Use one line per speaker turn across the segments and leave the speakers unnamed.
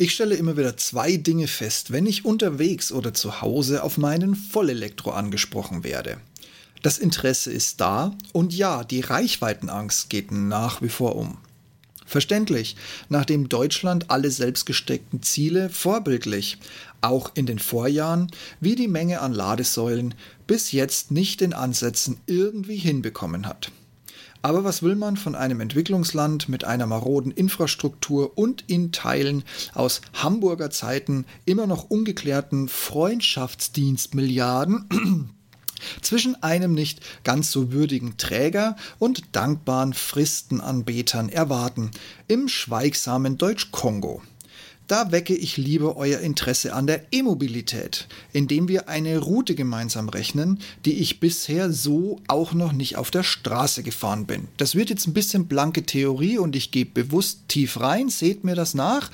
Ich stelle immer wieder zwei Dinge fest, wenn ich unterwegs oder zu Hause auf meinen Vollelektro angesprochen werde. Das Interesse ist da und ja, die Reichweitenangst geht nach wie vor um. Verständlich, nachdem Deutschland alle selbstgesteckten Ziele vorbildlich, auch in den Vorjahren, wie die Menge an Ladesäulen, bis jetzt nicht in Ansätzen irgendwie hinbekommen hat. Aber was will man von einem Entwicklungsland mit einer maroden Infrastruktur und in Teilen aus Hamburger Zeiten immer noch ungeklärten Freundschaftsdienstmilliarden zwischen einem nicht ganz so würdigen Träger und dankbaren Fristenanbetern erwarten im schweigsamen Deutsch-Kongo? Da wecke ich lieber euer Interesse an der E-Mobilität, indem wir eine Route gemeinsam rechnen, die ich bisher so auch noch nicht auf der Straße gefahren bin. Das wird jetzt ein bisschen blanke Theorie und ich gehe bewusst tief rein, seht mir das nach.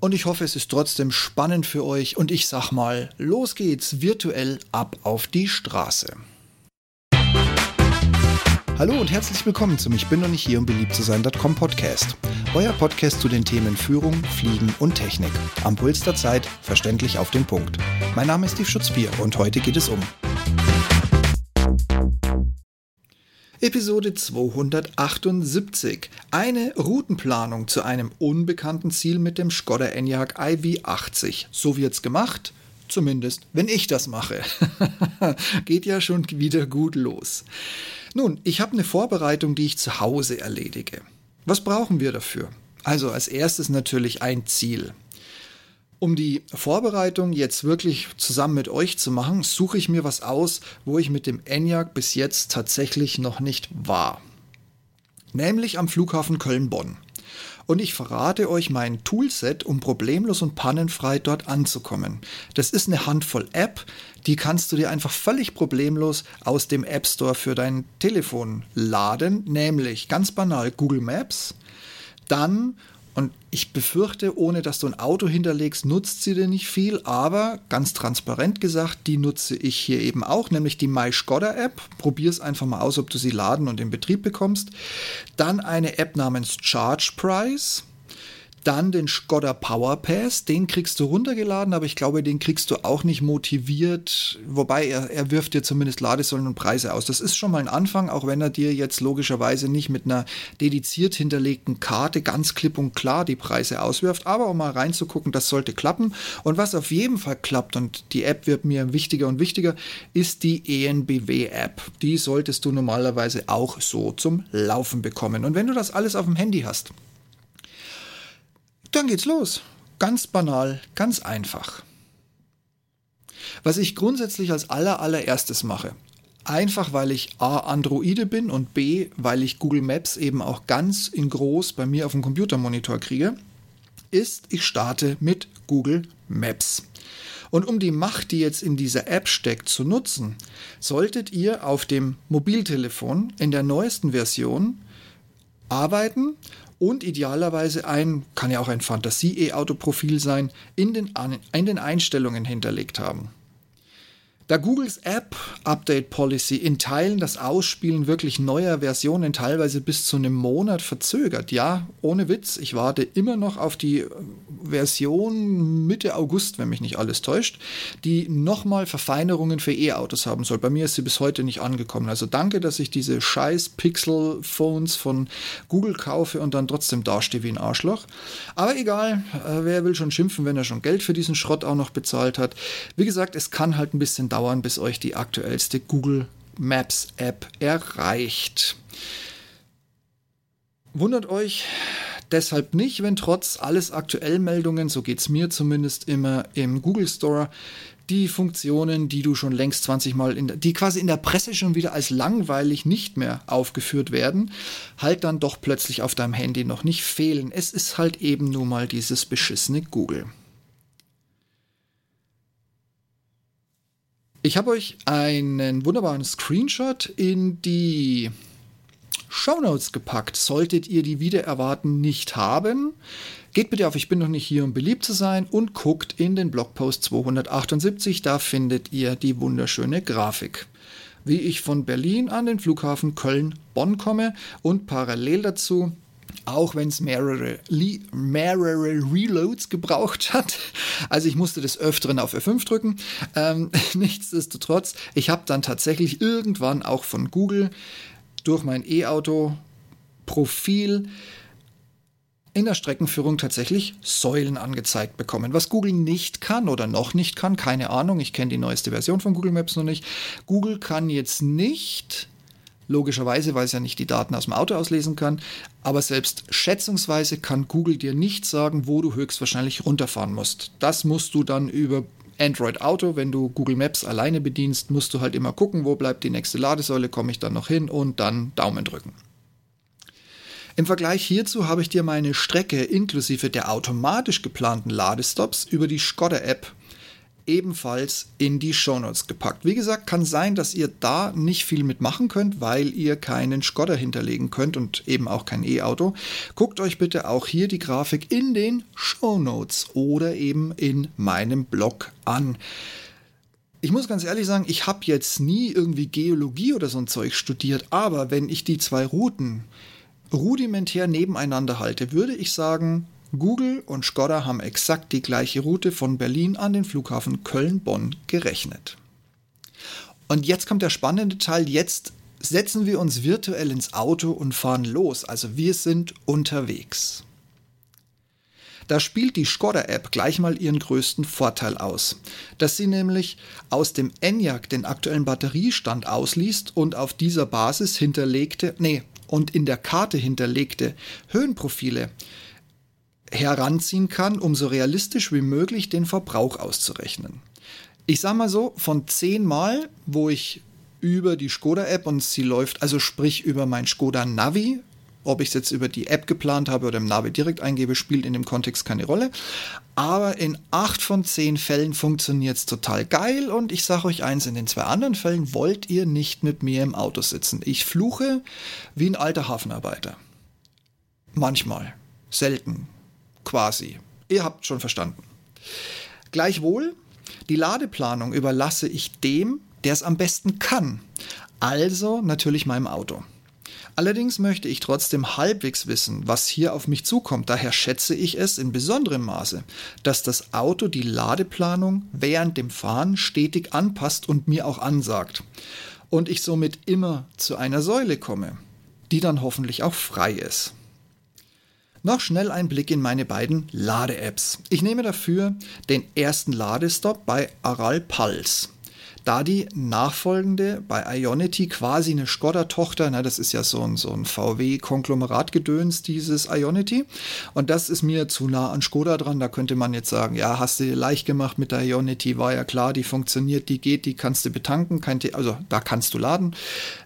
Und ich hoffe, es ist trotzdem spannend für euch und ich sag mal, los geht's virtuell ab auf die Straße. Hallo und herzlich willkommen zum Ich bin noch nicht hier, um beliebt zu sein.com Podcast. Euer Podcast zu den Themen Führung, Fliegen und Technik. Am Puls der Zeit, verständlich auf den Punkt. Mein Name ist Steve Schutzbier und heute geht es um Episode 278. Eine Routenplanung zu einem unbekannten Ziel mit dem Skoda Enyaq iV80. So wird's gemacht. Zumindest, wenn ich das mache. Geht ja schon wieder gut los. Nun, ich habe eine Vorbereitung, die ich zu Hause erledige. Was brauchen wir dafür? Also als erstes natürlich ein Ziel. Um die Vorbereitung jetzt wirklich zusammen mit euch zu machen, suche ich mir was aus, wo ich mit dem ENIAC bis jetzt tatsächlich noch nicht war. Nämlich am Flughafen Köln-Bonn und ich verrate euch mein Toolset, um problemlos und pannenfrei dort anzukommen. Das ist eine Handvoll App, die kannst du dir einfach völlig problemlos aus dem App Store für dein Telefon laden, nämlich ganz banal Google Maps, dann und ich befürchte, ohne dass du ein Auto hinterlegst, nutzt sie dir nicht viel, aber ganz transparent gesagt, die nutze ich hier eben auch, nämlich die My Skoda App. Probier es einfach mal aus, ob du sie laden und in Betrieb bekommst. Dann eine App namens Charge Price. Dann den Skoda Power Pass, den kriegst du runtergeladen, aber ich glaube, den kriegst du auch nicht motiviert. Wobei er, er wirft dir zumindest Ladesäulen und Preise aus. Das ist schon mal ein Anfang, auch wenn er dir jetzt logischerweise nicht mit einer dediziert hinterlegten Karte ganz klipp und klar die Preise auswirft. Aber um mal reinzugucken, das sollte klappen. Und was auf jeden Fall klappt, und die App wird mir wichtiger und wichtiger, ist die ENBW-App. Die solltest du normalerweise auch so zum Laufen bekommen. Und wenn du das alles auf dem Handy hast, dann geht's los. Ganz banal, ganz einfach. Was ich grundsätzlich als aller allererstes mache, einfach weil ich A Androide bin und B weil ich Google Maps eben auch ganz in groß bei mir auf dem Computermonitor kriege, ist, ich starte mit Google Maps. Und um die Macht, die jetzt in dieser App steckt, zu nutzen, solltet ihr auf dem Mobiltelefon in der neuesten Version arbeiten und idealerweise ein, kann ja auch ein Fantasie-E-Auto-Profil sein, in den, in den Einstellungen hinterlegt haben. Da Googles App Update Policy in Teilen das Ausspielen wirklich neuer Versionen teilweise bis zu einem Monat verzögert, ja, ohne Witz, ich warte immer noch auf die äh, Version Mitte August, wenn mich nicht alles täuscht, die nochmal Verfeinerungen für E-Autos haben soll. Bei mir ist sie bis heute nicht angekommen. Also danke, dass ich diese scheiß Pixel-Phones von Google kaufe und dann trotzdem dastehe wie ein Arschloch. Aber egal, äh, wer will schon schimpfen, wenn er schon Geld für diesen Schrott auch noch bezahlt hat. Wie gesagt, es kann halt ein bisschen dauern dauern, bis euch die aktuellste Google Maps App erreicht. Wundert euch deshalb nicht, wenn trotz alles aktuell Meldungen, so geht es mir zumindest immer im Google Store, die Funktionen, die du schon längst 20 Mal, in die quasi in der Presse schon wieder als langweilig nicht mehr aufgeführt werden, halt dann doch plötzlich auf deinem Handy noch nicht fehlen. Es ist halt eben nur mal dieses beschissene Google. Ich habe euch einen wunderbaren Screenshot in die Shownotes gepackt. Solltet ihr die wieder erwarten nicht haben, geht bitte auf Ich bin noch nicht hier, um beliebt zu sein und guckt in den Blogpost 278. Da findet ihr die wunderschöne Grafik. Wie ich von Berlin an den Flughafen Köln-Bonn komme und parallel dazu auch wenn es mehrere, mehrere Reloads gebraucht hat. Also ich musste des Öfteren auf F5 drücken. Ähm, nichtsdestotrotz, ich habe dann tatsächlich irgendwann auch von Google durch mein E-Auto-Profil in der Streckenführung tatsächlich Säulen angezeigt bekommen. Was Google nicht kann oder noch nicht kann, keine Ahnung, ich kenne die neueste Version von Google Maps noch nicht. Google kann jetzt nicht logischerweise, weil es ja nicht die Daten aus dem Auto auslesen kann. Aber selbst schätzungsweise kann Google dir nicht sagen, wo du höchstwahrscheinlich runterfahren musst. Das musst du dann über Android Auto, wenn du Google Maps alleine bedienst, musst du halt immer gucken, wo bleibt die nächste Ladesäule, komme ich dann noch hin und dann Daumen drücken. Im Vergleich hierzu habe ich dir meine Strecke inklusive der automatisch geplanten Ladestops über die Skoda App ebenfalls in die Shownotes gepackt. Wie gesagt, kann sein, dass ihr da nicht viel mitmachen könnt, weil ihr keinen Skoda hinterlegen könnt und eben auch kein E-Auto. Guckt euch bitte auch hier die Grafik in den Shownotes oder eben in meinem Blog an. Ich muss ganz ehrlich sagen, ich habe jetzt nie irgendwie Geologie oder so ein Zeug studiert, aber wenn ich die zwei Routen rudimentär nebeneinander halte, würde ich sagen, Google und Skoda haben exakt die gleiche Route von Berlin an den Flughafen Köln-Bonn gerechnet. Und jetzt kommt der spannende Teil. Jetzt setzen wir uns virtuell ins Auto und fahren los. Also wir sind unterwegs. Da spielt die Skoda-App gleich mal ihren größten Vorteil aus, dass sie nämlich aus dem ENIAC den aktuellen Batteriestand ausliest und auf dieser Basis hinterlegte, nee, und in der Karte hinterlegte Höhenprofile heranziehen kann, um so realistisch wie möglich den Verbrauch auszurechnen. Ich sage mal so, von zehn Mal, wo ich über die Skoda-App und sie läuft, also sprich über mein Skoda Navi, ob ich es jetzt über die App geplant habe oder im Navi direkt eingebe, spielt in dem Kontext keine Rolle. Aber in acht von zehn Fällen funktioniert es total geil und ich sage euch eins, in den zwei anderen Fällen wollt ihr nicht mit mir im Auto sitzen. Ich fluche wie ein alter Hafenarbeiter. Manchmal. Selten quasi. Ihr habt schon verstanden. Gleichwohl, die Ladeplanung überlasse ich dem, der es am besten kann. Also natürlich meinem Auto. Allerdings möchte ich trotzdem halbwegs wissen, was hier auf mich zukommt. Daher schätze ich es in besonderem Maße, dass das Auto die Ladeplanung während dem Fahren stetig anpasst und mir auch ansagt. Und ich somit immer zu einer Säule komme, die dann hoffentlich auch frei ist. Noch schnell ein Blick in meine beiden Lade-Apps. Ich nehme dafür den ersten Ladestopp bei Aral Pulse. Da die nachfolgende bei Ionity quasi eine Skoda-Tochter, das ist ja so ein, so ein VW-Konglomerat-Gedöns, dieses Ionity. Und das ist mir zu nah an Skoda dran. Da könnte man jetzt sagen, ja, hast du dir leicht gemacht mit der Ionity, war ja klar, die funktioniert, die geht, die kannst du betanken, also da kannst du laden.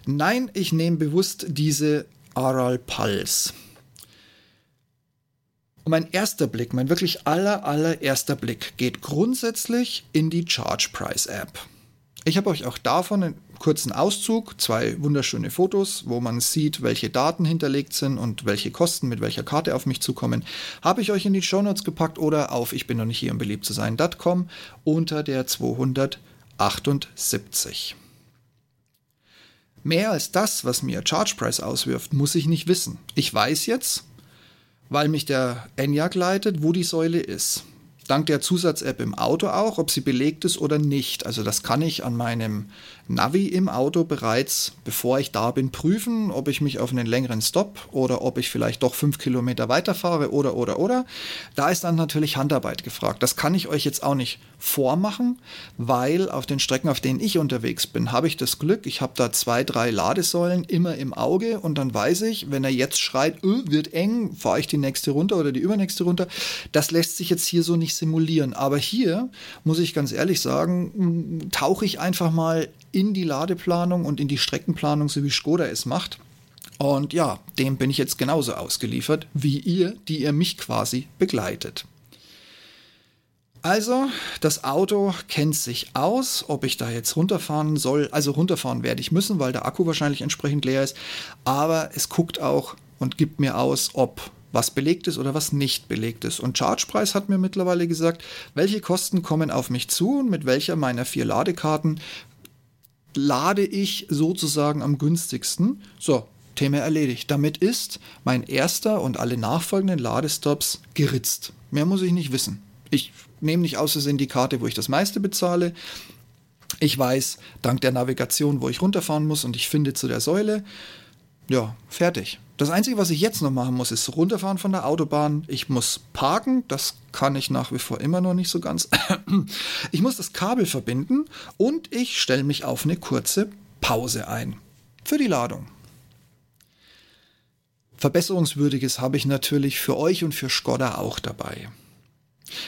Nein, ich nehme bewusst diese Aral Pulse. Und mein erster Blick, mein wirklich aller, allererster Blick geht grundsätzlich in die Charge Price App. Ich habe euch auch davon einen kurzen Auszug, zwei wunderschöne Fotos, wo man sieht, welche Daten hinterlegt sind und welche Kosten mit welcher Karte auf mich zukommen, habe ich euch in die Shownotes gepackt oder auf ich bin noch nicht hier, um beliebt zu sein.com unter der 278. Mehr als das, was mir Charge Price auswirft, muss ich nicht wissen. Ich weiß jetzt, weil mich der ENIAC leitet, wo die Säule ist dank der Zusatz-App im Auto auch, ob sie belegt ist oder nicht. Also das kann ich an meinem Navi im Auto bereits, bevor ich da bin, prüfen, ob ich mich auf einen längeren Stop oder ob ich vielleicht doch fünf Kilometer weiterfahre oder oder oder. Da ist dann natürlich Handarbeit gefragt. Das kann ich euch jetzt auch nicht vormachen, weil auf den Strecken, auf denen ich unterwegs bin, habe ich das Glück, ich habe da zwei, drei Ladesäulen immer im Auge und dann weiß ich, wenn er jetzt schreit, öh, wird eng, fahre ich die nächste runter oder die übernächste runter. Das lässt sich jetzt hier so nicht simulieren. Aber hier muss ich ganz ehrlich sagen, tauche ich einfach mal in die Ladeplanung und in die Streckenplanung, so wie Skoda es macht. Und ja, dem bin ich jetzt genauso ausgeliefert wie ihr, die ihr mich quasi begleitet. Also, das Auto kennt sich aus, ob ich da jetzt runterfahren soll. Also runterfahren werde ich müssen, weil der Akku wahrscheinlich entsprechend leer ist. Aber es guckt auch und gibt mir aus, ob was belegt ist oder was nicht belegt ist. Und ChargePrice hat mir mittlerweile gesagt, welche Kosten kommen auf mich zu und mit welcher meiner vier Ladekarten lade ich sozusagen am günstigsten. So, Thema erledigt. Damit ist mein erster und alle nachfolgenden Ladestops geritzt. Mehr muss ich nicht wissen. Ich nehme nicht aus Versehen die Karte, wo ich das meiste bezahle. Ich weiß dank der Navigation, wo ich runterfahren muss und ich finde zu der Säule. Ja, fertig. Das Einzige, was ich jetzt noch machen muss, ist runterfahren von der Autobahn. Ich muss parken, das kann ich nach wie vor immer noch nicht so ganz. Ich muss das Kabel verbinden und ich stelle mich auf eine kurze Pause ein. Für die Ladung. Verbesserungswürdiges habe ich natürlich für euch und für Skoda auch dabei.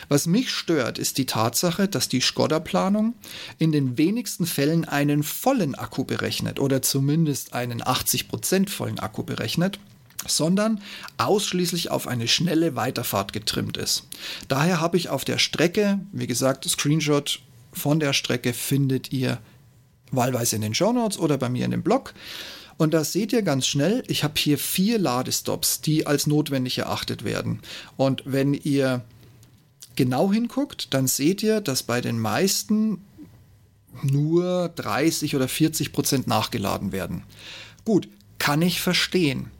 Was mich stört, ist die Tatsache, dass die Skoda-Planung in den wenigsten Fällen einen vollen Akku berechnet oder zumindest einen 80% vollen Akku berechnet, sondern ausschließlich auf eine schnelle Weiterfahrt getrimmt ist. Daher habe ich auf der Strecke, wie gesagt, Screenshot von der Strecke findet ihr wahlweise in den Show Notes oder bei mir in dem Blog. Und da seht ihr ganz schnell, ich habe hier vier Ladestops, die als notwendig erachtet werden. Und wenn ihr genau hinguckt, dann seht ihr, dass bei den meisten nur 30 oder 40 Prozent nachgeladen werden. Gut, kann ich verstehen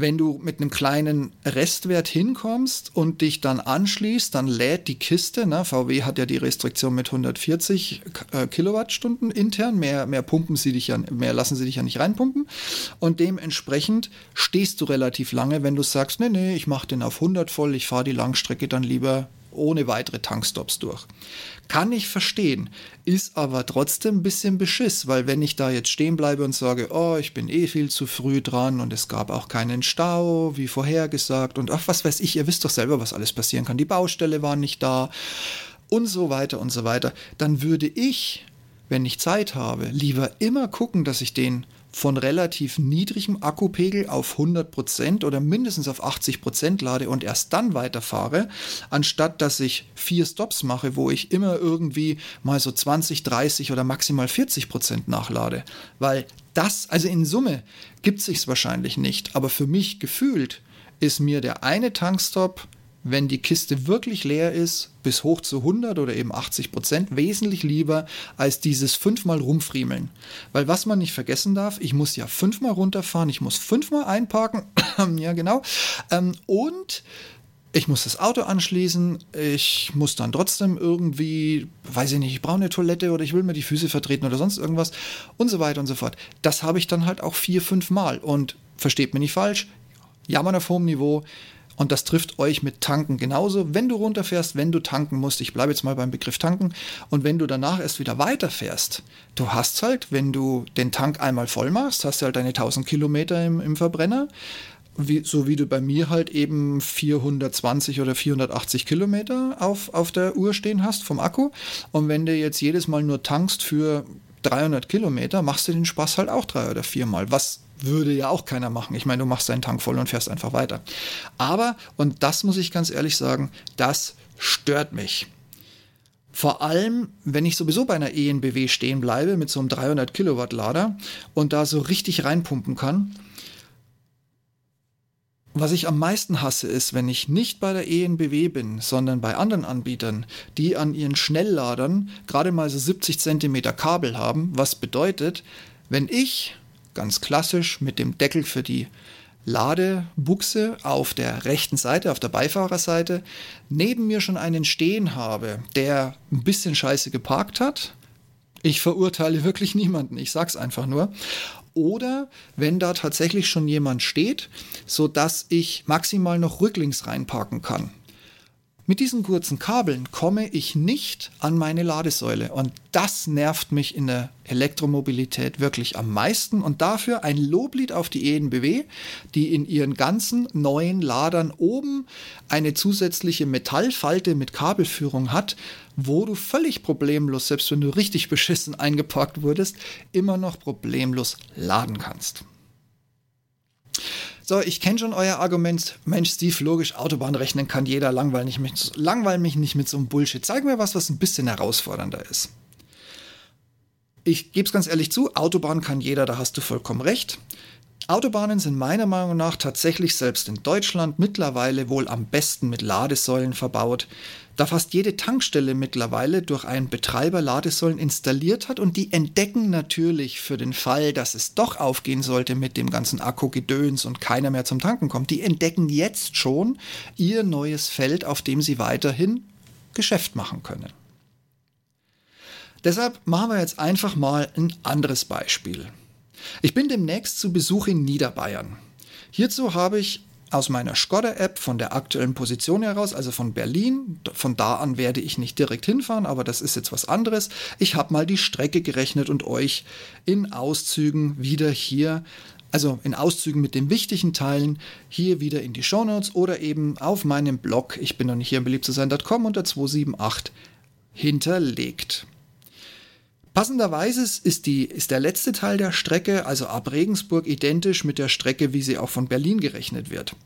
wenn du mit einem kleinen Restwert hinkommst und dich dann anschließt, dann lädt die Kiste, ne, VW hat ja die Restriktion mit 140 äh, Kilowattstunden intern, mehr, mehr pumpen sie dich ja, mehr lassen sie dich ja nicht reinpumpen. Und dementsprechend stehst du relativ lange, wenn du sagst, nee, nee, ich mache den auf 100 voll, ich fahre die Langstrecke dann lieber ohne weitere Tankstops durch. Kann ich verstehen, ist aber trotzdem ein bisschen Beschiss, weil wenn ich da jetzt stehen bleibe und sage, oh, ich bin eh viel zu früh dran und es gab auch keinen Stau, wie vorhergesagt und ach, was weiß ich, ihr wisst doch selber, was alles passieren kann, die Baustelle war nicht da und so weiter und so weiter, dann würde ich, wenn ich Zeit habe, lieber immer gucken, dass ich den von relativ niedrigem Akkupegel auf 100% oder mindestens auf 80% lade und erst dann weiterfahre, anstatt dass ich vier Stops mache, wo ich immer irgendwie mal so 20, 30 oder maximal 40% nachlade. Weil das, also in Summe gibt es sich wahrscheinlich nicht, aber für mich gefühlt ist mir der eine Tankstop wenn die Kiste wirklich leer ist, bis hoch zu 100 oder eben 80 Prozent, wesentlich lieber als dieses fünfmal rumfriemeln. Weil was man nicht vergessen darf, ich muss ja fünfmal runterfahren, ich muss fünfmal einparken, ja genau, ähm, und ich muss das Auto anschließen, ich muss dann trotzdem irgendwie, weiß ich nicht, ich brauche eine Toilette oder ich will mir die Füße vertreten oder sonst irgendwas und so weiter und so fort. Das habe ich dann halt auch vier, fünf Mal und versteht mir nicht falsch, jammern auf hohem Niveau, und das trifft euch mit Tanken genauso. Wenn du runterfährst, wenn du tanken musst, ich bleibe jetzt mal beim Begriff tanken, und wenn du danach erst wieder weiterfährst, du hast halt, wenn du den Tank einmal voll machst, hast du halt deine 1000 Kilometer im, im Verbrenner. Wie, so wie du bei mir halt eben 420 oder 480 Kilometer auf, auf der Uhr stehen hast vom Akku. Und wenn du jetzt jedes Mal nur tankst für 300 Kilometer, machst du den Spaß halt auch drei oder viermal, was würde ja auch keiner machen. Ich meine, du machst deinen Tank voll und fährst einfach weiter. Aber, und das muss ich ganz ehrlich sagen, das stört mich. Vor allem, wenn ich sowieso bei einer ENBW stehen bleibe mit so einem 300 Kilowatt Lader und da so richtig reinpumpen kann. Was ich am meisten hasse, ist, wenn ich nicht bei der ENBW bin, sondern bei anderen Anbietern, die an ihren Schnellladern gerade mal so 70 Zentimeter Kabel haben, was bedeutet, wenn ich ganz klassisch mit dem Deckel für die Ladebuchse auf der rechten Seite, auf der Beifahrerseite, neben mir schon einen stehen habe, der ein bisschen scheiße geparkt hat. Ich verurteile wirklich niemanden, ich sag's einfach nur. Oder wenn da tatsächlich schon jemand steht, sodass ich maximal noch rücklings reinparken kann. Mit diesen kurzen Kabeln komme ich nicht an meine Ladesäule und das nervt mich in der Elektromobilität wirklich am meisten und dafür ein Loblied auf die ENBW, die in ihren ganzen neuen Ladern oben eine zusätzliche Metallfalte mit Kabelführung hat, wo du völlig problemlos, selbst wenn du richtig beschissen eingepackt wurdest, immer noch problemlos laden kannst. So, ich kenne schon euer Argument. Mensch, Steve, logisch, Autobahn rechnen kann jeder. Langweil, nicht mit, langweil mich nicht mit so einem Bullshit. Zeig mir was, was ein bisschen herausfordernder ist. Ich gebe es ganz ehrlich zu, Autobahn kann jeder, da hast du vollkommen recht. Autobahnen sind meiner Meinung nach tatsächlich selbst in Deutschland mittlerweile wohl am besten mit Ladesäulen verbaut, da fast jede Tankstelle mittlerweile durch einen Betreiber Ladesäulen installiert hat und die entdecken natürlich für den Fall, dass es doch aufgehen sollte mit dem ganzen Akkugedöns und keiner mehr zum Tanken kommt, die entdecken jetzt schon ihr neues Feld, auf dem sie weiterhin Geschäft machen können. Deshalb machen wir jetzt einfach mal ein anderes Beispiel. Ich bin demnächst zu Besuch in Niederbayern. Hierzu habe ich aus meiner Skoda-App von der aktuellen Position heraus, also von Berlin. Von da an werde ich nicht direkt hinfahren, aber das ist jetzt was anderes. Ich habe mal die Strecke gerechnet und euch in Auszügen wieder hier, also in Auszügen mit den wichtigen Teilen, hier wieder in die Shownotes oder eben auf meinem Blog, ich bin noch nicht hier im beliebt zu sein.com unter 278 hinterlegt. Passenderweise ist, die, ist der letzte Teil der Strecke, also ab Regensburg, identisch mit der Strecke, wie sie auch von Berlin gerechnet wird.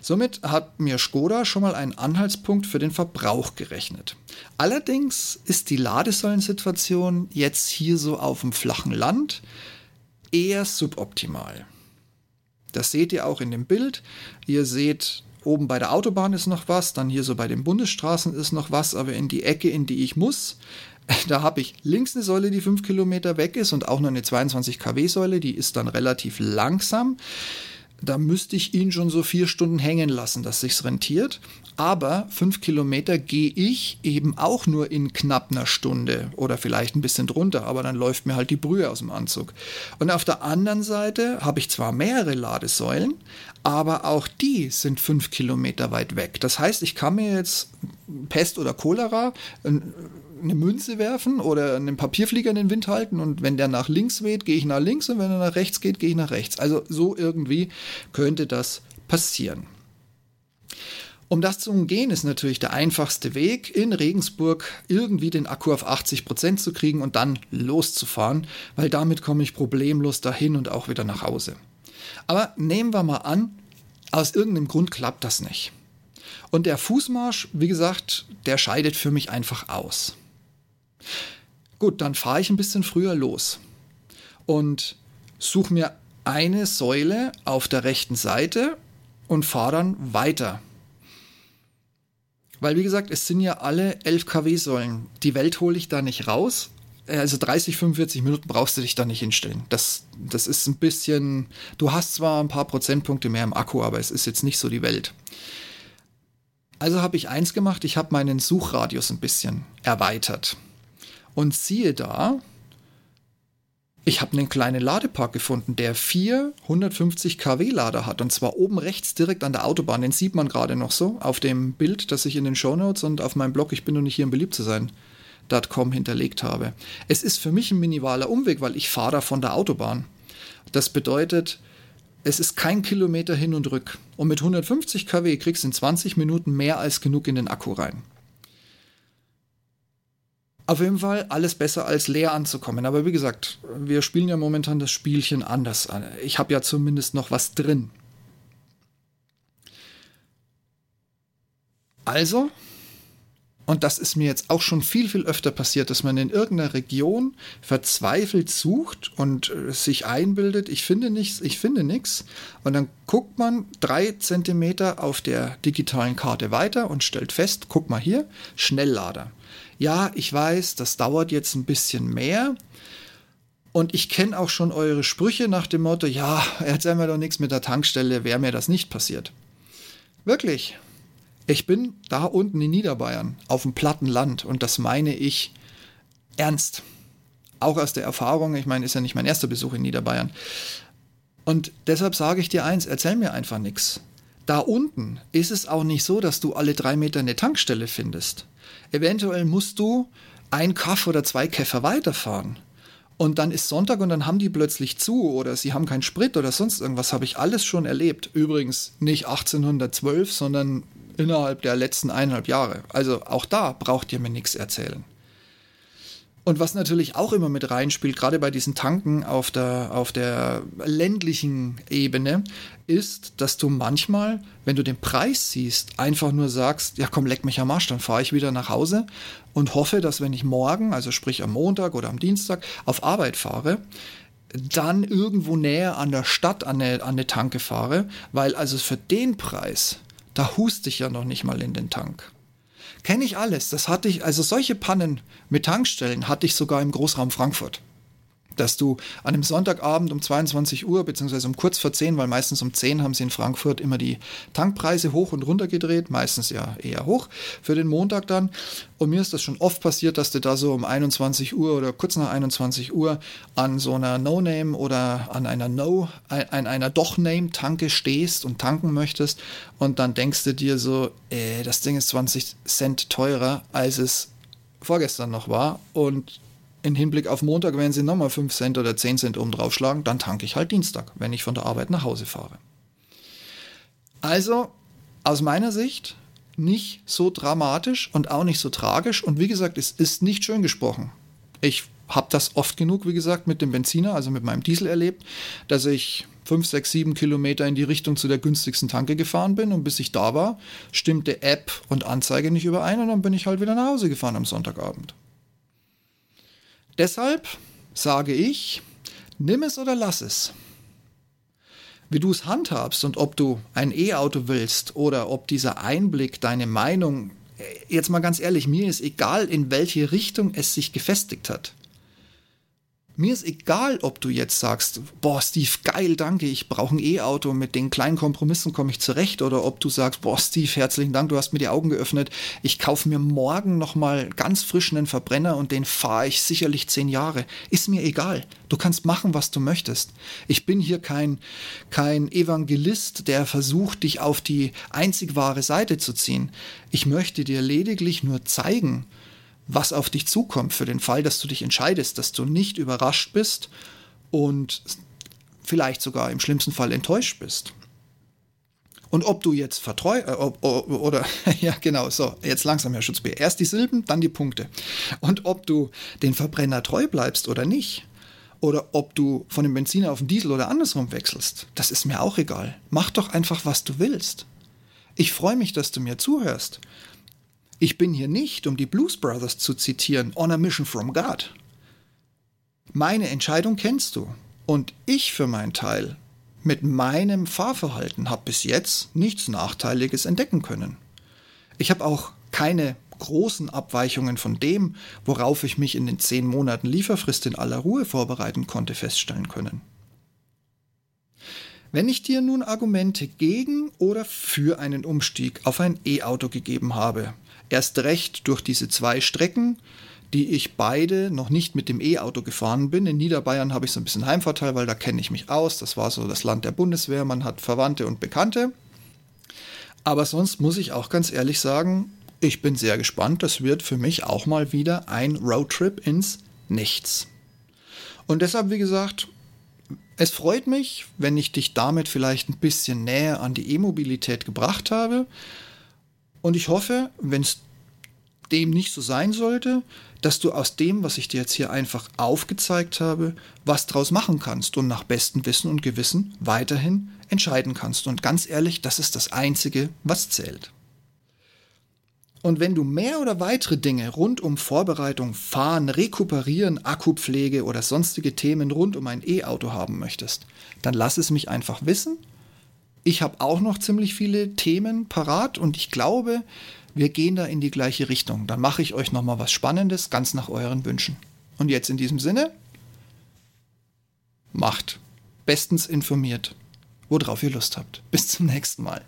Somit hat mir Skoda schon mal einen Anhaltspunkt für den Verbrauch gerechnet. Allerdings ist die Ladesäulensituation jetzt hier so auf dem flachen Land eher suboptimal. Das seht ihr auch in dem Bild. Ihr seht Oben bei der Autobahn ist noch was, dann hier so bei den Bundesstraßen ist noch was, aber in die Ecke, in die ich muss, da habe ich links eine Säule, die 5 Kilometer weg ist und auch noch eine 22 kW Säule, die ist dann relativ langsam. Da müsste ich ihn schon so vier Stunden hängen lassen, dass sich's rentiert. Aber fünf Kilometer gehe ich eben auch nur in knapp einer Stunde oder vielleicht ein bisschen drunter, aber dann läuft mir halt die Brühe aus dem Anzug. Und auf der anderen Seite habe ich zwar mehrere Ladesäulen, aber auch die sind fünf Kilometer weit weg. Das heißt, ich kann mir jetzt Pest oder Cholera eine Münze werfen oder einen Papierflieger in den Wind halten und wenn der nach links weht, gehe ich nach links und wenn er nach rechts geht, gehe ich nach rechts. Also so irgendwie könnte das passieren. Um das zu umgehen, ist natürlich der einfachste Weg, in Regensburg irgendwie den Akku auf 80 Prozent zu kriegen und dann loszufahren, weil damit komme ich problemlos dahin und auch wieder nach Hause. Aber nehmen wir mal an, aus irgendeinem Grund klappt das nicht. Und der Fußmarsch, wie gesagt, der scheidet für mich einfach aus. Gut, dann fahre ich ein bisschen früher los und suche mir eine Säule auf der rechten Seite und fahre dann weiter. Weil, wie gesagt, es sind ja alle 11 kW-Säulen. Die Welt hole ich da nicht raus. Also 30, 45 Minuten brauchst du dich da nicht hinstellen. Das, das ist ein bisschen. Du hast zwar ein paar Prozentpunkte mehr im Akku, aber es ist jetzt nicht so die Welt. Also habe ich eins gemacht, ich habe meinen Suchradius ein bisschen erweitert. Und siehe da, ich habe einen kleinen Ladepark gefunden, der vier 150 kW Lader hat. Und zwar oben rechts direkt an der Autobahn. Den sieht man gerade noch so auf dem Bild, das ich in den Shownotes und auf meinem Blog, ich bin noch nicht hier, um beliebt zu sein.com hinterlegt habe. Es ist für mich ein minimaler Umweg, weil ich fahre da von der Autobahn. Das bedeutet, es ist kein Kilometer hin und rück. Und mit 150 kW kriegst du in 20 Minuten mehr als genug in den Akku rein. Auf jeden Fall alles besser als leer anzukommen. Aber wie gesagt, wir spielen ja momentan das Spielchen anders. Ich habe ja zumindest noch was drin. Also, und das ist mir jetzt auch schon viel, viel öfter passiert, dass man in irgendeiner Region verzweifelt sucht und äh, sich einbildet, ich finde nichts, ich finde nichts. Und dann guckt man drei Zentimeter auf der digitalen Karte weiter und stellt fest, guck mal hier, Schnelllader ja, ich weiß, das dauert jetzt ein bisschen mehr. Und ich kenne auch schon eure Sprüche nach dem Motto, ja, erzähl mir doch nichts mit der Tankstelle, wäre mir das nicht passiert. Wirklich. Ich bin da unten in Niederbayern, auf dem platten Land, und das meine ich ernst. Auch aus der Erfahrung, ich meine, ist ja nicht mein erster Besuch in Niederbayern. Und deshalb sage ich dir eins, erzähl mir einfach nichts. Da unten ist es auch nicht so, dass du alle drei Meter eine Tankstelle findest. Eventuell musst du ein Kaff oder zwei Käfer weiterfahren. Und dann ist Sonntag und dann haben die plötzlich zu oder sie haben keinen Sprit oder sonst irgendwas. Habe ich alles schon erlebt. Übrigens nicht 1812, sondern innerhalb der letzten eineinhalb Jahre. Also auch da braucht ihr mir nichts erzählen. Und was natürlich auch immer mit reinspielt, gerade bei diesen Tanken auf der, auf der ländlichen Ebene, ist, dass du manchmal, wenn du den Preis siehst, einfach nur sagst, ja komm, leck mich am Arsch, dann fahre ich wieder nach Hause und hoffe, dass wenn ich morgen, also sprich am Montag oder am Dienstag, auf Arbeit fahre, dann irgendwo näher an der Stadt an eine, an eine Tanke fahre, weil also für den Preis, da huste ich ja noch nicht mal in den Tank. Kenne ich alles. Das hatte ich, also solche Pannen mit Tankstellen hatte ich sogar im Großraum Frankfurt dass du an einem Sonntagabend um 22 Uhr, beziehungsweise um kurz vor 10, weil meistens um 10 haben sie in Frankfurt immer die Tankpreise hoch und runter gedreht, meistens ja eher hoch für den Montag dann. Und mir ist das schon oft passiert, dass du da so um 21 Uhr oder kurz nach 21 Uhr an so einer No-Name oder an einer No, an einer Doch-Name-Tanke stehst und tanken möchtest und dann denkst du dir so, äh, das Ding ist 20 Cent teurer, als es vorgestern noch war und in Hinblick auf Montag, wenn sie nochmal 5 Cent oder 10 Cent oben draufschlagen, dann tanke ich halt Dienstag, wenn ich von der Arbeit nach Hause fahre. Also, aus meiner Sicht nicht so dramatisch und auch nicht so tragisch. Und wie gesagt, es ist nicht schön gesprochen. Ich habe das oft genug, wie gesagt, mit dem Benziner, also mit meinem Diesel erlebt, dass ich 5, 6, 7 Kilometer in die Richtung zu der günstigsten Tanke gefahren bin und bis ich da war, stimmte App und Anzeige nicht überein und dann bin ich halt wieder nach Hause gefahren am Sonntagabend. Deshalb sage ich, nimm es oder lass es. Wie du es handhabst und ob du ein E-Auto willst oder ob dieser Einblick deine Meinung, jetzt mal ganz ehrlich, mir ist egal, in welche Richtung es sich gefestigt hat. Mir ist egal, ob du jetzt sagst, boah, Steve, geil, danke, ich brauche ein E-Auto, mit den kleinen Kompromissen komme ich zurecht, oder ob du sagst, boah, Steve, herzlichen Dank, du hast mir die Augen geöffnet, ich kaufe mir morgen nochmal ganz frischen einen Verbrenner und den fahre ich sicherlich zehn Jahre. Ist mir egal. Du kannst machen, was du möchtest. Ich bin hier kein, kein Evangelist, der versucht, dich auf die einzig wahre Seite zu ziehen. Ich möchte dir lediglich nur zeigen, was auf dich zukommt für den Fall, dass du dich entscheidest, dass du nicht überrascht bist und vielleicht sogar im schlimmsten Fall enttäuscht bist. Und ob du jetzt vertreu äh, ob, oder ja genau so jetzt langsam Herr Schutzbier erst die Silben dann die Punkte. Und ob du den Verbrenner treu bleibst oder nicht oder ob du von dem Benziner auf den Diesel oder andersrum wechselst das ist mir auch egal. Mach doch einfach was du willst. Ich freue mich dass du mir zuhörst ich bin hier nicht, um die Blues Brothers zu zitieren, on a mission from God. Meine Entscheidung kennst du. Und ich für meinen Teil mit meinem Fahrverhalten habe bis jetzt nichts Nachteiliges entdecken können. Ich habe auch keine großen Abweichungen von dem, worauf ich mich in den zehn Monaten Lieferfrist in aller Ruhe vorbereiten konnte, feststellen können. Wenn ich dir nun Argumente gegen oder für einen Umstieg auf ein E-Auto gegeben habe, Erst recht durch diese zwei Strecken, die ich beide noch nicht mit dem E-Auto gefahren bin. In Niederbayern habe ich so ein bisschen Heimvorteil, weil da kenne ich mich aus. Das war so das Land der Bundeswehr, man hat Verwandte und Bekannte. Aber sonst muss ich auch ganz ehrlich sagen, ich bin sehr gespannt. Das wird für mich auch mal wieder ein Roadtrip ins Nichts. Und deshalb, wie gesagt, es freut mich, wenn ich dich damit vielleicht ein bisschen näher an die E-Mobilität gebracht habe. Und ich hoffe, wenn es dem nicht so sein sollte, dass du aus dem, was ich dir jetzt hier einfach aufgezeigt habe, was draus machen kannst und nach bestem Wissen und Gewissen weiterhin entscheiden kannst. Und ganz ehrlich, das ist das Einzige, was zählt. Und wenn du mehr oder weitere Dinge rund um Vorbereitung, Fahren, Rekuperieren, Akkupflege oder sonstige Themen rund um ein E-Auto haben möchtest, dann lass es mich einfach wissen ich habe auch noch ziemlich viele Themen parat und ich glaube, wir gehen da in die gleiche Richtung. Dann mache ich euch noch mal was Spannendes, ganz nach euren Wünschen. Und jetzt in diesem Sinne, macht bestens informiert, worauf ihr Lust habt. Bis zum nächsten Mal.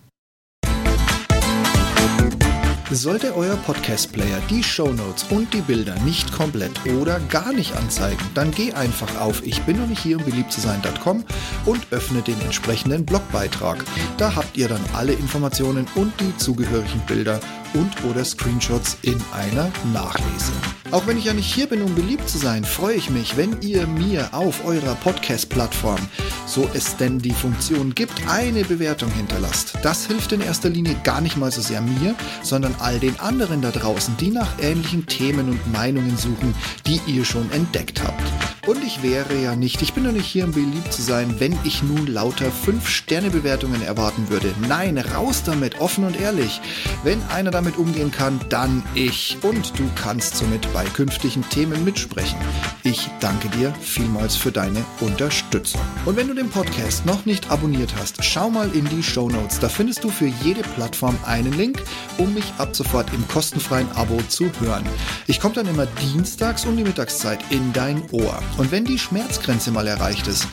Sollte euer Podcast-Player die Shownotes und die Bilder nicht komplett oder gar nicht anzeigen, dann geh einfach auf ich bin noch nicht hier um beliebt zu sein.com und öffne den entsprechenden Blogbeitrag. Da habt ihr dann alle Informationen und die zugehörigen Bilder und oder Screenshots in einer Nachlese. Auch wenn ich ja nicht hier bin, um beliebt zu sein, freue ich mich, wenn ihr mir auf eurer Podcast-Plattform, so es denn die Funktion gibt, eine Bewertung hinterlasst. Das hilft in erster Linie gar nicht mal so sehr mir, sondern all den anderen da draußen, die nach ähnlichen Themen und Meinungen suchen, die ihr schon entdeckt habt. Und ich wäre ja nicht, ich bin doch nicht hier, um beliebt zu sein, wenn ich nun lauter 5-Sterne-Bewertungen erwarten würde. Nein, raus damit, offen und ehrlich. Wenn einer damit umgehen kann, dann ich. Und du kannst somit bei künftigen Themen mitsprechen. Ich danke dir vielmals für deine Unterstützung. Und wenn du den Podcast noch nicht abonniert hast, schau mal in die Show Notes. Da findest du für jede Plattform einen Link, um mich ab sofort im kostenfreien Abo zu hören. Ich komme dann immer dienstags um die Mittagszeit in dein Ohr. Und wenn die Schmerzgrenze mal erreicht ist,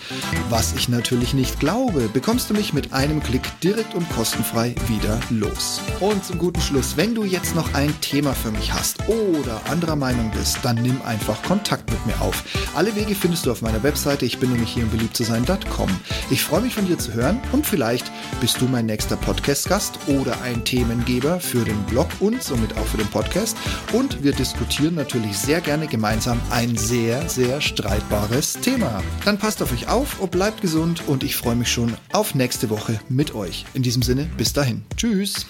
was ich natürlich nicht glaube, bekommst du mich mit einem Klick direkt und kostenfrei wieder los. Und zum guten Schluss, wenn du jetzt noch ein Thema für mich hast oder anderer Meinung bist, dann nimm einfach Kontakt mit mir auf. Alle Wege findest du auf meiner Webseite. Ich bin nämlich hier im beliebt. Ich freue mich von dir zu hören und vielleicht bist du mein nächster Podcast-Gast oder ein Themengeber für den Blog und somit auch für den Podcast. Und wir diskutieren natürlich sehr gerne gemeinsam ein sehr, sehr streitbares Thema. Dann passt auf euch auf und bleibt gesund und ich freue mich schon auf nächste Woche mit euch. In diesem Sinne, bis dahin. Tschüss.